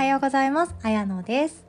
はようございます。あやのです。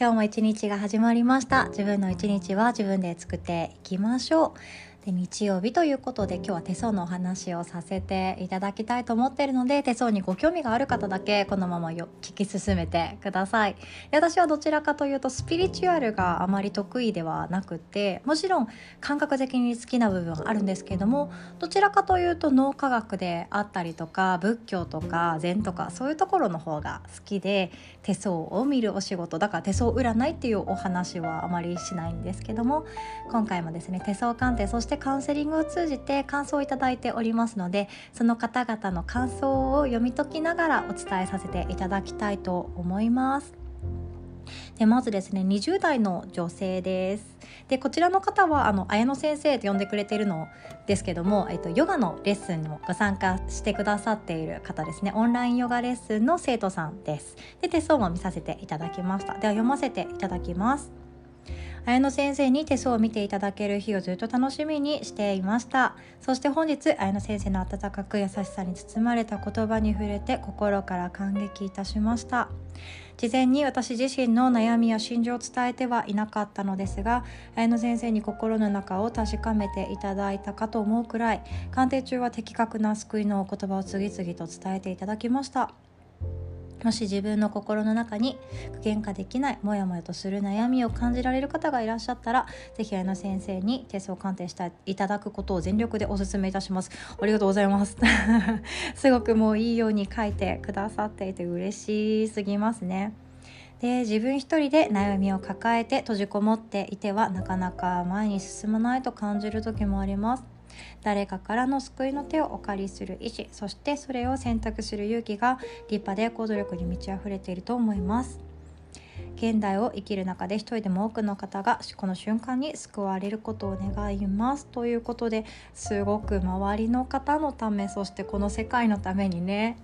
今日も一日が始まりました。自分の一日は自分で作っていきましょう。で日曜日ということで今日は手相のお話をさせていただきたいと思っているので手相にご興味がある方だけこのままよ聞き進めてください。で私はどちらかというとスピリチュアルがあまり得意ではなくてもちろん感覚的に好きな部分はあるんですけどもどちらかというと脳科学であったりとか仏教とか禅とかそういうところの方が好きで手相を見るお仕事だから手相占いっていうお話はあまりしないんですけども今回もですね手相鑑定そしてしてカウンセリングを通じて感想をいただいておりますのでその方々の感想を読み解きながらお伝えさせていただきたいと思います。でまずですね20代の女性です。でこちらの方はあの綾野先生と呼んでくれているのですけども、えっと、ヨガのレッスンにもご参加してくださっている方ですね。オンラインヨガレッスンの生徒さんです。で手相も見させていただきました。では読ませていただきます。綾野先生に手相を見ていただける日をずっと楽しみにしていました。そして本日綾野先生の温かく優しさに包まれた言葉に触れて心から感激いたしました。事前に私自身の悩みや心情を伝えてはいなかったのですが綾野先生に心の中を確かめていただいたかと思うくらい鑑定中は的確な救いのお言葉を次々と伝えていただきました。もし自分の心の中に具現化できないモヤモヤとする悩みを感じられる方がいらっしゃったら是非綾野先生に手相鑑定していただくことを全力でお勧めいたします。ありがとうございます。すごくもういいように書いてくださっていて嬉しすぎますね。で自分一人で悩みを抱えて閉じこもっていてはなかなか前に進まないと感じる時もあります。誰かからの救いの手をお借りする意思そしてそれを選択する勇気が立派で行動力に満ち溢れていると思います現代を生きる中で一人でも多くの方がこの瞬間に救われることを願いますということですごく周りの方のためそしてこの世界のためにね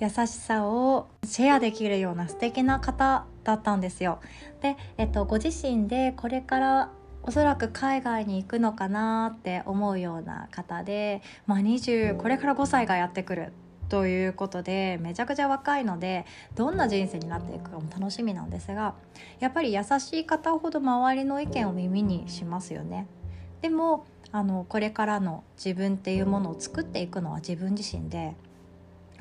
優しさをシェアできるような素敵な方だったんですよ。で、えっと、ご自身でこれからおそらく海外に行くのかなって思うような方で、まあ、20これから5歳がやってくるということでめちゃくちゃ若いのでどんな人生になっていくかも楽しみなんですがやっぱり優しい方ほど周りの意見を耳にしますよね。でもあのこれからの自分っていうものを作っていくのは自分自身で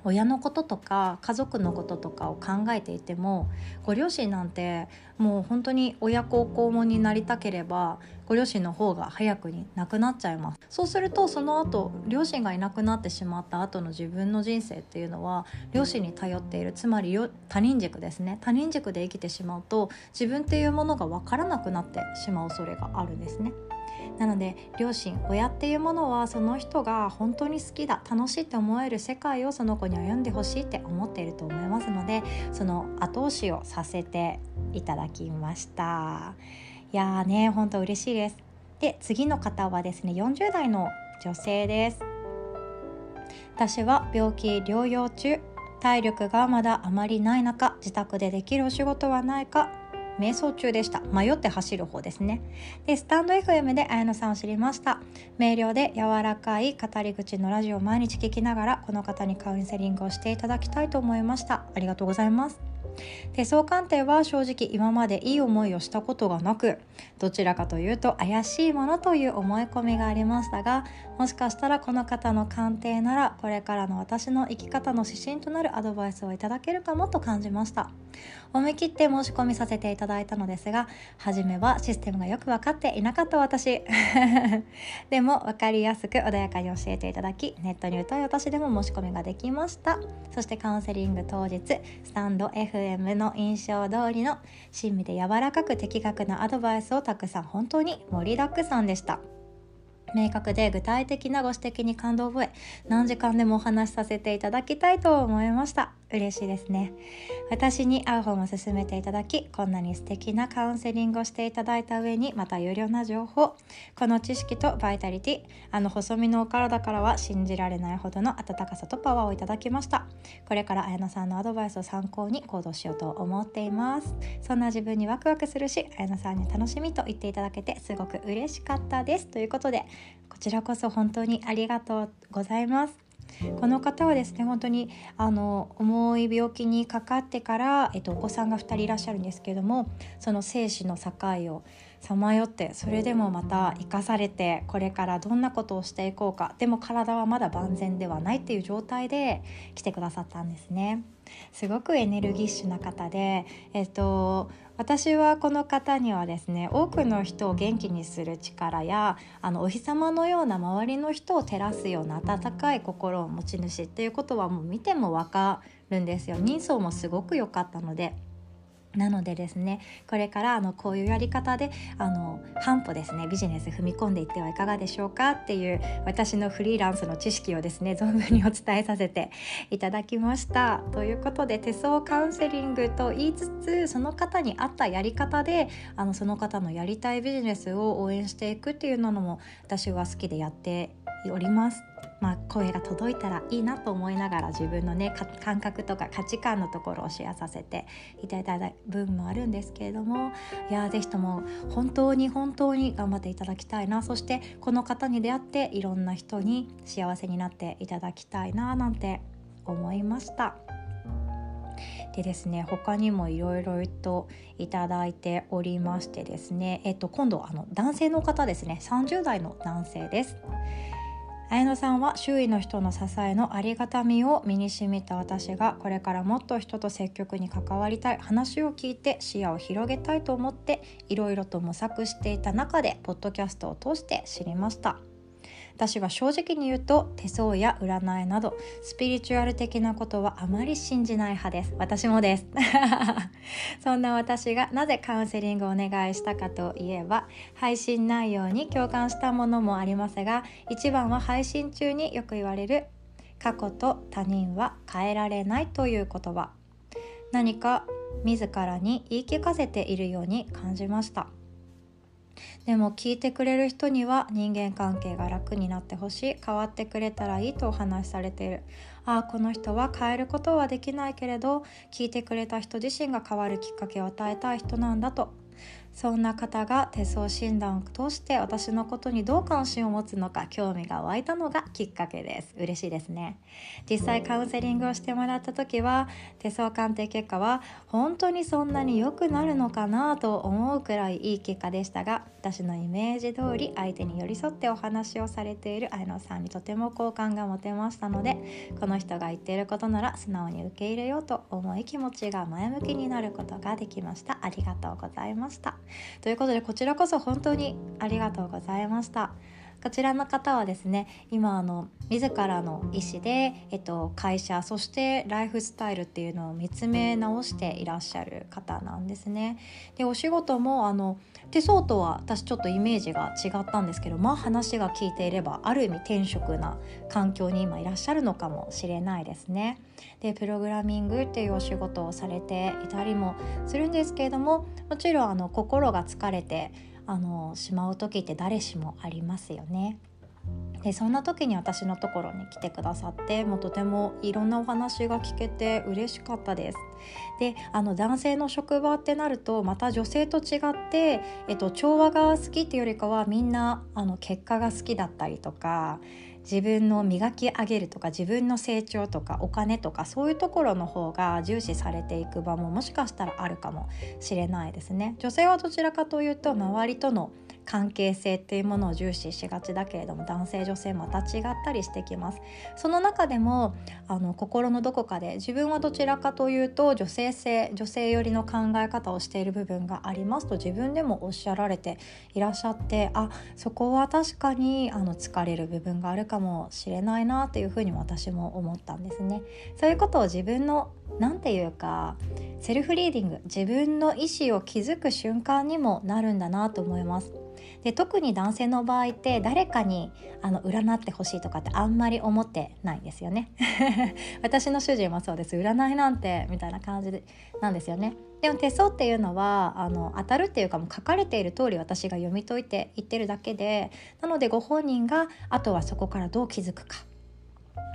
親のこととか家族のこととかを考えていてもご両親なんてもう本当に親孝行もになりたければご両親の方が早くに亡くなっちゃいますそうするとその後両親がいなくなってしまった後の自分の人生っていうのは両親に頼っているつまり他人軸ですね他人軸で生きてしまうと自分っていうものが分からなくなってしまう恐れがあるんですね。なので両親親っていうものはその人が本当に好きだ楽しいって思える世界をその子に歩んでほしいって思っていると思いますのでその後押しをさせていただきました。いやーね本当嬉しいです。で次の方はですね40代の女性です。私は病気療養中体力がまだあまりない中自宅でできるお仕事はないか瞑想中でした。迷って走る方ですね。で、スタンド FM で綾乃さんを知りました。明瞭で柔らかい語り口のラジオを毎日聞きながら、この方にカウンセリングをしていただきたいと思いました。ありがとうございます。手相鑑定は正直今までいい思いをしたことがなくどちらかというと怪しいものという思い込みがありましたがもしかしたらこの方の鑑定ならこれからの私の生き方の指針となるアドバイスをいただけるかもと感じました。思い切って申し込みさせていただいたのですが初めはシステムがよく分かっていなかった私。でも分かりやすく穏やかに教えていただきネットに歌い私でも申し込みができました。そしてカウンセリング当日スタンド FM FM の印象通りの親身で柔らかく的確なアドバイスをたくさん本当に盛りだくさんでした。明確で具体的なご指摘に感動を覚え何時間でもお話しさせていただきたいと思いました嬉しいですね。私に会う本を勧めていただきこんなに素敵なカウンセリングをしていただいた上にまた有料な情報この知識とバイタリティあの細身のお体からは信じられないほどの温かさとパワーをいただきました。これから綾菜さんのアドバイスを参考に行動しようと思っています。そんな自分にワクワクするし綾菜さんに楽しみと言っていただけてすごく嬉しかったです。ということでこちらこそ本当にありがとうございます。この方はですね本当にあの重い病気にかかってから、えっと、お子さんが2人いらっしゃるんですけどもその生死の境をさまよってそれでもまた生かされてこれからどんなことをしていこうかでも体はまだ万全ではないっていう状態で来てくださったんですね。すごくエネルギッシュな方で、えっと、私はこの方にはですね多くの人を元気にする力やあのお日様のような周りの人を照らすような温かい心を持ち主っていうことはもう見ても分かるんですよ人相もすごく良かったので。なのでですねこれからあのこういうやり方であの半歩ですねビジネス踏み込んでいってはいかがでしょうかっていう私のフリーランスの知識をですね存分にお伝えさせていただきました。ということで手相カウンセリングと言いつつその方に合ったやり方であのその方のやりたいビジネスを応援していくっていうのも私は好きでやっております。まあ、声が届いたらいいなと思いながら自分のね感覚とか価値観のところをシェアさせていただいた部分もあるんですけれどもいや是非とも本当に本当に頑張っていただきたいなそしてこの方に出会っていろんな人に幸せになっていただきたいななんて思いました。でですね他にもいろいろといただいておりましてですねえっと今度あの男性の方ですね30代の男性です。綾乃さんは周囲の人の支えのありがたみを身にしみた私がこれからもっと人と積極に関わりたい話を聞いて視野を広げたいと思っていろいろと模索していた中でポッドキャストを通して知りました。私は正直に言うと手相や占いなどスピリチュアル的なことはあまり信じない派です。私もです。そんな私がなぜカウンセリングをお願いしたかといえば配信内容に共感したものもありますが一番は配信中によく言われる過去と他人は変えられないという言葉。何か自らに言い聞かせているように感じました。でも聞いてくれる人には人間関係が楽になってほしい。変わってくれたらいいとお話しされている。ああこの人は変えることはできないけれど聞いてくれた人自身が変わるきっかけを与えたい人なんだと。そんな方が手相診断を通して私のことにどう関心を持つのか興味が湧いたのがきっかけです。嬉しいですね。実際カウンセリングをしてもらった時は手相鑑定結果は本当にそんなに良くなるのかなと思うくらいいい結果でしたが私のイメージ通り相手に寄り添ってお話をされている綾野さんにとても好感が持てましたのでこの人が言っていることなら素直に受け入れようと思い気持ちが前向きになることができました。ありがとうございました。ということでこちらこそ本当にありがとうございました。こちらの方はですね今あの自らの意思で、えっと、会社そしてライフスタイルっていうのを見つめ直していらっしゃる方なんですね。でお仕事もあの手相とは私ちょっとイメージが違ったんですけどまあ話が聞いていればある意味転職な環境に今いらっしゃるのかもしれないですね。でプログラミングっていうお仕事をされていたりもするんですけれどももちろんあの心が疲れてあのしまう時って誰しもありますよね。でそんな時に私のところに来てくださってもうとてもいろんなお話が聞けて嬉しかったです。であの男性の職場ってなるとまた女性と違って、えっと、調和が好きっていうよりかはみんなあの結果が好きだったりとか自分の磨き上げるとか自分の成長とかお金とかそういうところの方が重視されていく場ももしかしたらあるかもしれないですね。女性はどちらかというと周りとの関係性っていうものを重視しがちだけれども男性女性また違ったりしてきます。その中でもあの心のどこかで自分はどちらかというと女性性女性寄りの考え方をしている部分がありますと自分でもおっしゃられていらっしゃってあそこは確かにあの疲れる部分があるかもしれないなというふうに私も思ったんですね。そういうことを自分の何て言うかセルフリーディング自分の意思を築く瞬間にもなるんだなと思います。で特に男性の場合って誰かにあの占ってほしいとかってあんまり思ってないんですよね。私の主人もそうです。占いなんてみたいな感じでなんですよね。でも手相っていうのはあの当たるっていうかもう書かれている通り私が読み解いて言ってるだけでなのでご本人があとはそこからどう気づくか。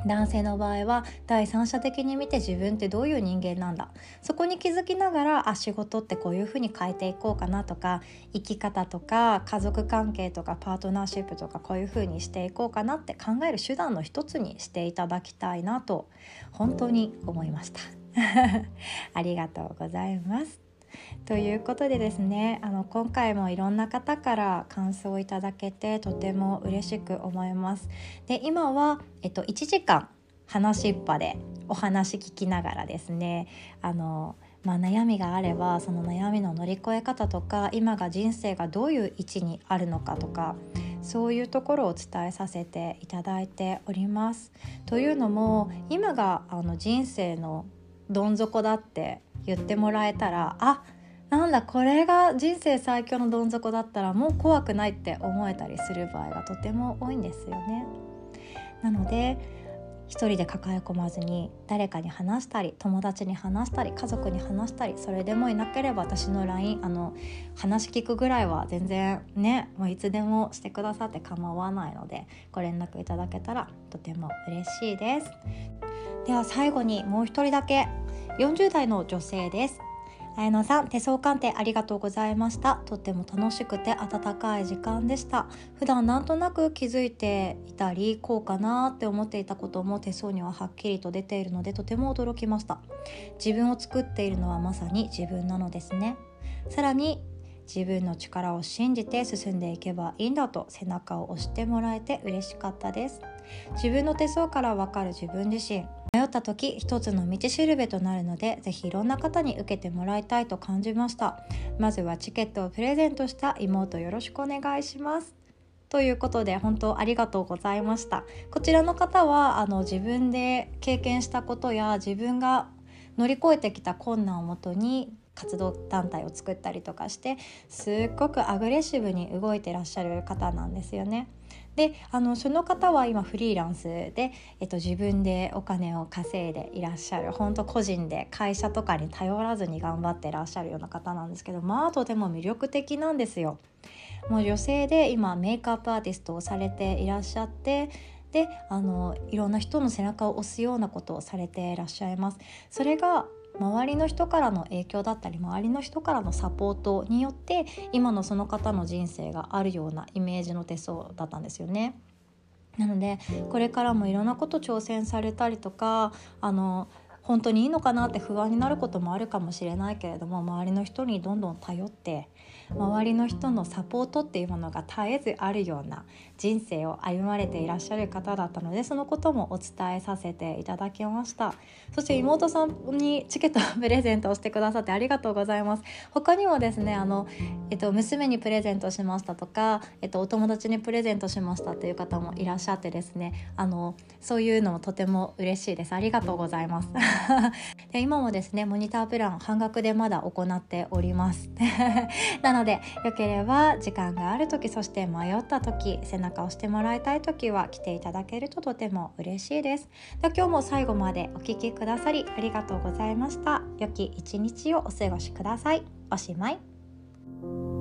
男性の場合は第三者的に見て自分ってどういう人間なんだ。そこに気づきながらあ仕事ってこういうふうに変えていこうかなとか生き方とか家族関係とかパートナーシップとかこういうふうにしていこうかなって考える手段の一つにしていただきたいなと本当に思いました。ありがとうございます。ということでですねあの今回もいろんな方から感想をいただけてとても嬉しく思います。で今は、えっと、1時間話しっぱでお話聞きながらですねあのまあ、悩みがあればその悩みの乗り越え方とか今が人生がどういう位置にあるのかとかそういうところを伝えさせていただいております。というのも今があの人生のどん底だって言ってもらえたらあっなんだこれが人生最強のどん底だったらもう怖くないって思えたりする場合がとても多いんですよね。なので一人で抱え込まずに誰かに話したり友達に話したり家族に話したりそれでもいなければ私の LINE あの話聞くぐらいは全然ねもういつでもしてくださって構わないのでご連絡いただけたらとても嬉しいです。では最後にもう一人だけ40代の女性です綾乃さん手相鑑定ありがとうございました。とっても楽しくて温かい時間でした。普段なんとなく気づいていたりこうかなって思っていたことも手相にははっきりと出ているのでとても驚きました。自分を作っているのはまさに自分なのですね。さらに自分の力を信じて進んでいけばいいんだと背中を押してもらえて嬉しかったです。自分の手相からわかる自分自身。迷った時一つの道しるべとなるのでぜひいろんな方に受けてもらいたいと感じました。まずはチケットをプレゼントした妹よろしくお願いします。ということで本当ありがとうございました。こちらの方はあの自分で経験したことや自分が乗り越えてきた困難をもとに活動団体を作ったりとかしてすっごくアグレッシブに動いてらっしゃる方なんですよね。であのその方は今フリーランスで、えっと、自分でお金を稼いでいらっしゃる本当個人で会社とかに頼らずに頑張ってらっしゃるような方なんですけどまあとても魅力的なんですよ。もう女性で今メイクアップアーティストをされていらっしゃってであのいろんな人の背中を押すようなことをされていらっしゃいます。それが周りの人からの影響だったり周りの人からのサポートによって今のその方の人生があるようなイメージの手相だったんですよね。なのでこれからもいろんなこと挑戦されたりとかあの本当にいいのかなって不安になることもあるかもしれないけれども周りの人にどんどん頼って周りの人のサポートっていうものが絶えずあるような人生を歩まれていらっしゃる方だったのでそのこともお伝えさせていただきました。そして妹さんにチケットプレゼントをしてくださってありがとうございます。他にもですねあの、えっと、娘にプレゼントしましたとか、えっと、お友達にプレゼントしましたっていう方もいらっしゃってですねあのそういうのもとても嬉しいです。ありがとうございます。で今もですねモニタープラン半額でまだ行っております。なのでよければ時間がある時そして迷った時背中を押してもらいたい時は来ていただけるととても嬉しいです。で今日も最後までお聴きくださりありがとうございました。良き一日をお過ごしください。おしまい。